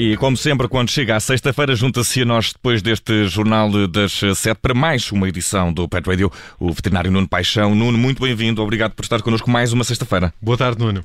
E como sempre, quando chega à sexta-feira, junta-se a nós depois deste Jornal das Sete para mais uma edição do Pet Radio, o veterinário Nuno Paixão. Nuno, muito bem-vindo. Obrigado por estar connosco mais uma sexta-feira. Boa tarde, Nuno.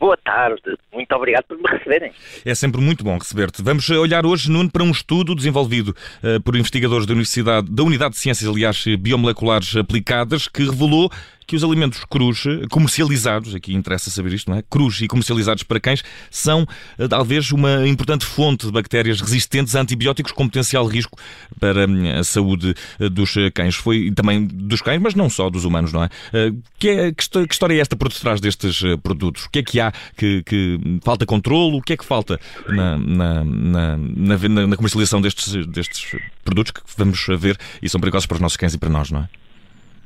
Boa tarde, muito obrigado por me receberem. É sempre muito bom receber-te. Vamos olhar hoje, Nuno, para um estudo desenvolvido uh, por investigadores da Universidade, da Unidade de Ciências, aliás, Biomoleculares Aplicadas, que revelou que os alimentos crus comercializados, aqui interessa saber isto, não é? Crus e comercializados para cães, são eh, talvez uma importante fonte de bactérias resistentes a antibióticos com potencial risco para hum, a saúde eh, dos cães. Foi também dos cães, mas não só dos humanos, não é? Eh, que, é, que história é esta por detrás destes produtos? O que é que há que, que falta controle? O que é que falta na, na, na, na, na comercialização destes, destes produtos que vamos ver e são perigosos para os nossos cães e para nós, não é?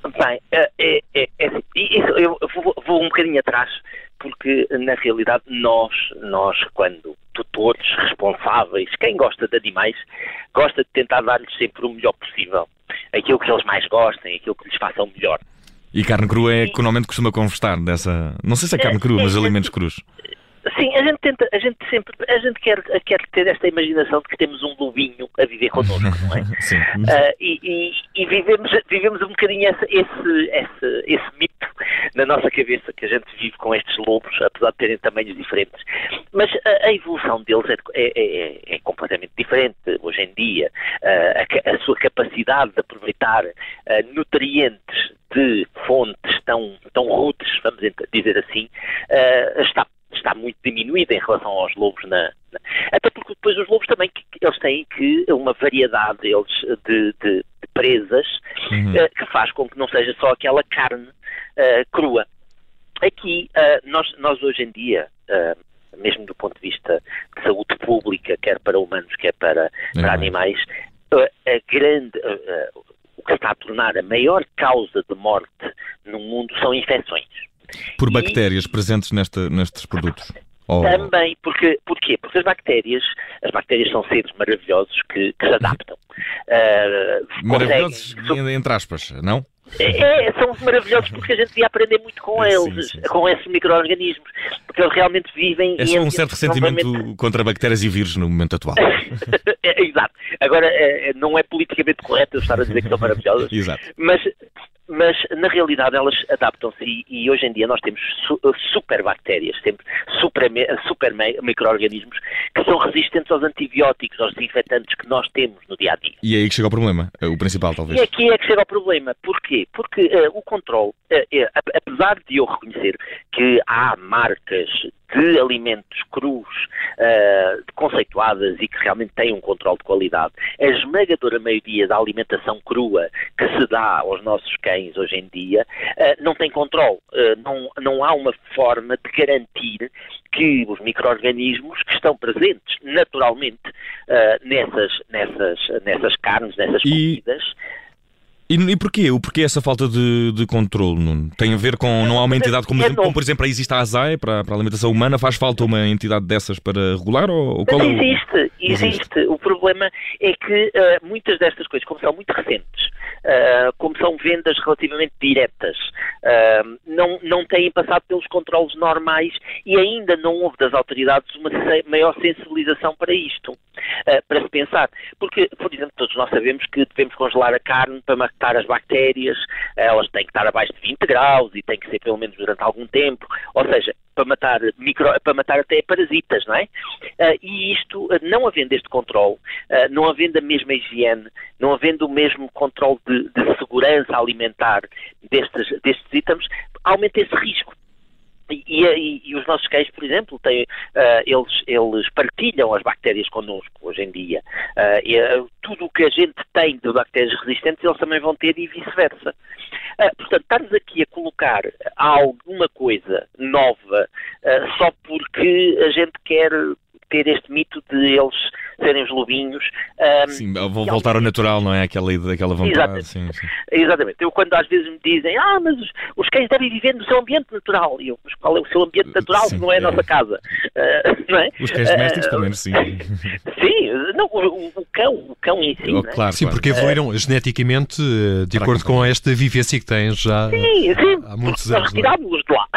Bem, é, é, é, é isso, eu vou, vou, um bocadinho atrás, porque na realidade nós, nós quando tutores, responsáveis, quem gosta de animais, gosta de tentar dar-lhes sempre o melhor possível. Aquilo que eles mais gostem, aquilo que lhes façam melhor. E carne crua é que normalmente costuma conversar dessa. Não sei se é carne crua, mas alimentos crus. Sim, a gente tenta, a gente sempre, a gente quer, quer ter esta imaginação de que temos um lobinho a viver connosco, não é? Sim. Uh, e, e, e, vivemos, vivemos um bocadinho esse, esse, esse, esse mito na nossa cabeça que a gente vive com estes lobos, apesar de terem tamanhos diferentes. Mas a, a evolução deles é, é, é, é, completamente diferente hoje em dia. Uh, a, a, sua capacidade de aproveitar uh, nutrientes de fontes tão, tão rudes, vamos dizer assim, está está muito diminuída em relação aos lobos na, na, até porque depois os lobos também eles têm que uma variedade deles de, de, de presas uhum. uh, que faz com que não seja só aquela carne uh, crua. Aqui uh, nós, nós hoje em dia mesmo do ponto de vista de saúde pública, quer para humanos, quer para, para animais, a grande, o que está a tornar a maior causa de morte no mundo são infecções. Por bactérias e... presentes nesta, nestes produtos? Oh. Também, porque, porquê? Porque as bactérias, as bactérias são seres maravilhosos que, que se adaptam. Uh, maravilhosos, conseguem... entre aspas, não? É, é, são maravilhosos porque a gente devia aprender muito com eles, sim, sim. com esses micro-organismos, porque eles realmente vivem... É só um certo ressentimento contra bactérias e vírus no momento atual. é, exato. Agora, é, não é politicamente correto eu estar a dizer que são maravilhosos, exato. mas mas na realidade elas adaptam-se e, e, hoje em dia nós temos su, super bactérias, temos super, super micro-organismos que são resistentes aos antibióticos, aos desinfetantes que nós temos no dia a dia. E é aí que chega o problema, é o principal talvez. E aqui é que chega o problema. Porquê? Porque uh, o controle, uh, apesar de eu reconhecer que há marcas de alimentos crus uh, conceituadas e que realmente têm um controle de qualidade. A esmagadora maioria da alimentação crua que se dá aos nossos cães hoje em dia uh, não tem controle. Uh, não, não há uma forma de garantir que os micro-organismos que estão presentes naturalmente nessas, nessas, nessas carnes, nessas comidas, e, e porquê? O porquê essa falta de, de controle? Nuno? Tem a ver com não há uma entidade como, como por exemplo, existe a ASAE para, para a alimentação humana, faz falta uma entidade dessas para regular? Ou, ou qual é o... existe, existe. O problema é que uh, muitas destas coisas, como são muito recentes, uh, como são vendas relativamente diretas, uh, não, não têm passado pelos controles normais e ainda não houve das autoridades uma maior sensibilização para isto, para se pensar. Porque, por exemplo, todos nós sabemos que devemos congelar a carne para matar as bactérias, elas têm que estar abaixo de 20 graus e têm que ser pelo menos durante algum tempo, ou seja, para matar, micro, para matar até parasitas, não é? Uh, e isto, uh, não havendo este controle, não havendo a mesma higiene, não havendo o mesmo controle de, de segurança alimentar destes, destes itens, aumenta esse risco. E, e, e, os nossos cães, por exemplo, têm, uh, eles, eles partilham as bactérias connosco hoje em dia. Uh, e, uh, tudo o que a gente tem de bactérias resistentes, eles também vão ter e vice-versa. portanto, estarmos aqui a colocar alguma coisa nova só porque a gente quer ter este mito de eles serem os lobinhos. Um, sim, vou voltar ao natural, não é? Aquela, aquela vontade. Exatamente. Sim, sim. Exatamente. Eu, quando às vezes me dizem, ah, mas os, os, cães devem viver no seu ambiente natural. E eu, mas qual é o seu ambiente natural sim, se não é a nossa casa? Uh, não é? Os cães domésticos, uh, pelo menos, sim. sim, não, o, o, cão, o cão em si. Oh, é? claro, sim, porque evoluíram geneticamente de acordo com esta vivência que tens já sim, sim, há muitos anos. Nós é? retirámos-los de lá.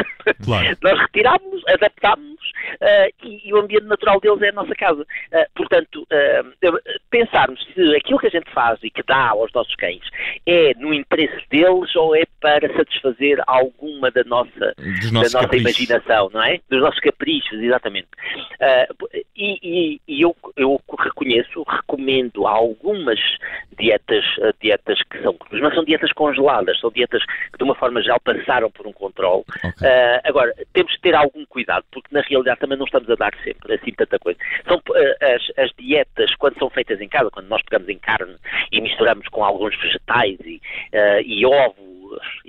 Claro. Nós retirámos, adaptámos uh, e, e, o ambiente natural deles é a nossa casa. Uh, portanto, uh, pensarmos se aquilo que a gente faz e que dá aos nossos cães é no interesse deles ou é para satisfazer alguma da nossa, da nossa imaginação, não é? Dos nossos caprichos, exatamente. e, e, e eu, eu reconheço, recomendo algumas dietas, dietas que são, mas não são dietas congeladas, são dietas que de uma forma geral passaram por um controle. Okay. agora, temos que ter algum cuidado, porque na realidade também não estamos a dar sempre assim tanta coisa. São uh, as, as, dietas, quando são feitas em casa, quando nós pegamos em carne e misturamos com alguns vegetais e, uh, e ovos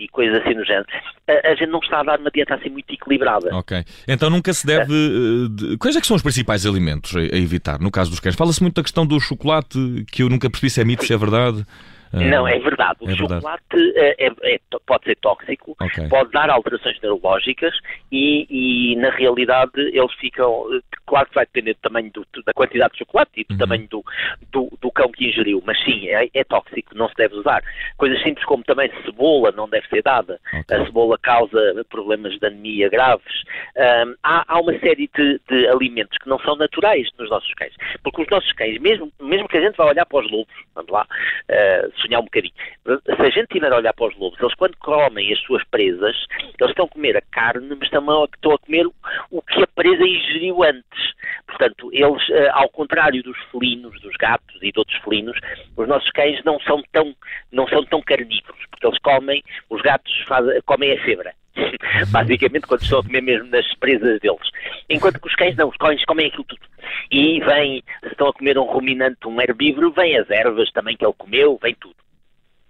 e coisas assim no género, a, a, gente não está a dar uma dieta assim muito equilibrada. Ok. Então nunca se deve. Uh, de... Quais é que são os principais alimentos a, a evitar, no caso dos cães? Fala-se muito da questão do chocolate, que eu nunca percebi se é mito, se é verdade. Não, é verdade. O é chocolate verdade. É, é, pode ser tóxico, okay. pode dar alterações neurológicas e, e, na realidade, eles ficam. Claro que vai depender do tamanho do, da quantidade de chocolate e do uhum. tamanho do, do, do, cão que ingeriu, mas sim, é, é, tóxico, não se deve usar. Coisas simples como também cebola não deve ser dada. Okay. A cebola causa problemas de anemia graves. Um, há, há, uma série de, de, alimentos que não são naturais nos nossos cães. Porque os nossos cães, mesmo, mesmo que a gente vá olhar para os lobos, vamos lá, uh, sonhar um bocadinho. Se a gente estiver a olhar para os lobos, eles quando comem as suas presas, eles estão a comer a carne, mas também estão a comer o que a presa ingeriu antes. Portanto, eles, eh, ao contrário dos felinos, dos gatos e de outros felinos, os nossos cães não são tão, não são tão carnívoros, porque eles comem, os gatos fazem, comem a febra. Basicamente, quando estão a comer mesmo nas presas deles. Enquanto que os cães não, os cães comem aquilo tudo. E vem, se estão a comer um ruminante, um herbívoro, vem as ervas também que ele comeu, vem tudo.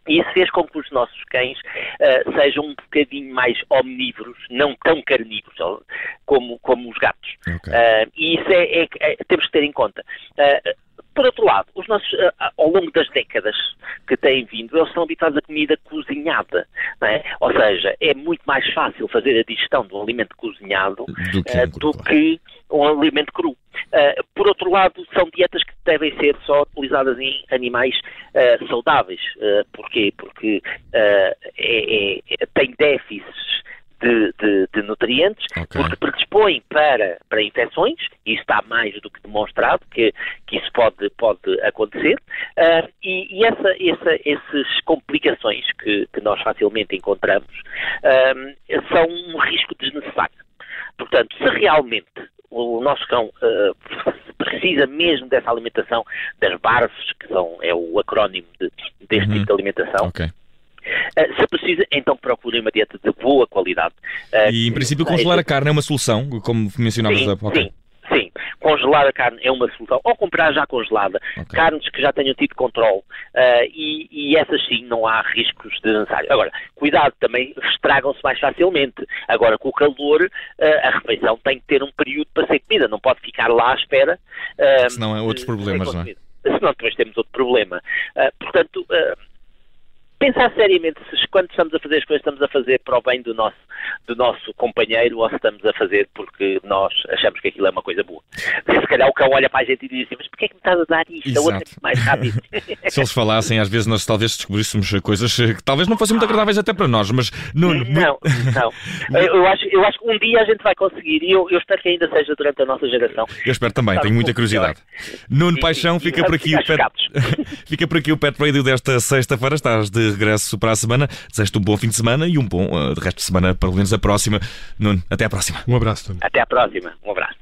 E isso fez com que os nossos cães uh, sejam um bocadinho mais omnívoros, não tão carnívoros como, como os gatos. Okay. Uh, e isso é, é, é, temos que ter em conta. Uh, por outro lado, os nossos, ao longo das décadas que têm vindo, eles estão habituados a comida cozinhada. É? Ou seja, é muito mais fácil fazer a digestão de um alimento cozinhado do que, uh, do que um alimento cru. Uh, por outro lado, são dietas que devem ser só utilizadas em animais uh, saudáveis. Uh, porquê? Porque é, é, tem déficits de, de, de nutrientes, okay. porque predispõem para, para infecções, e está mais do que demonstrado que, que isso pode, pode acontecer, uh, e, e essa, essa, essas complicações que, que nós facilmente encontramos uh, são um risco desnecessário. Portanto, se realmente o nosso cão uh, precisa mesmo dessa alimentação das BARFs, que são, é o acrónimo de, deste uhum. tipo de alimentação, okay. Uh, se precisa, então procurem uma dieta de boa qualidade. Uh, e, em princípio, congelar a carne é uma solução, como mencionavas há pouco? Sim, sim. Congelar a carne é uma solução. Ou comprar já congelada. Okay. Carnes que já tenham tido controle. Uh, e, e, essas sim, não há riscos de necessário. Agora, cuidado, também estragam-se mais facilmente. Agora, com o calor, a refeição tem que ter um período para ser comida. Não pode ficar lá à espera. Senão é outros problemas, não é? Senão depois temos outro problema. portanto pensar seriamente se quando estamos a fazer as coisas estamos a fazer para o bem do nosso, do nosso companheiro ou se estamos a fazer porque nós achamos que aquilo é uma coisa boa. Se calhar o cão olha para a gente e diz assim, mas porquê é que me estás a dar isto? Exato. A outra é mais rápido. se eles falassem, às vezes nós talvez descobríssemos coisas que talvez não fossem muito agradáveis até para nós, mas Nuno... Não, não. Eu acho, eu acho que um dia a gente vai conseguir e eu, eu espero que ainda seja durante a nossa geração. Eu espero também, tenho muita curiosidade. Nuno Paixão, fica por aqui o pet... fica por aqui o Pet Radio desta sexta-feira, estás de regresso para a semana. Desejo-te um bom fim de semana e um bom uh, de resto de semana, pelo menos a próxima. Nuno, até à próxima. Um abraço, Nuno. Até à próxima. Um abraço.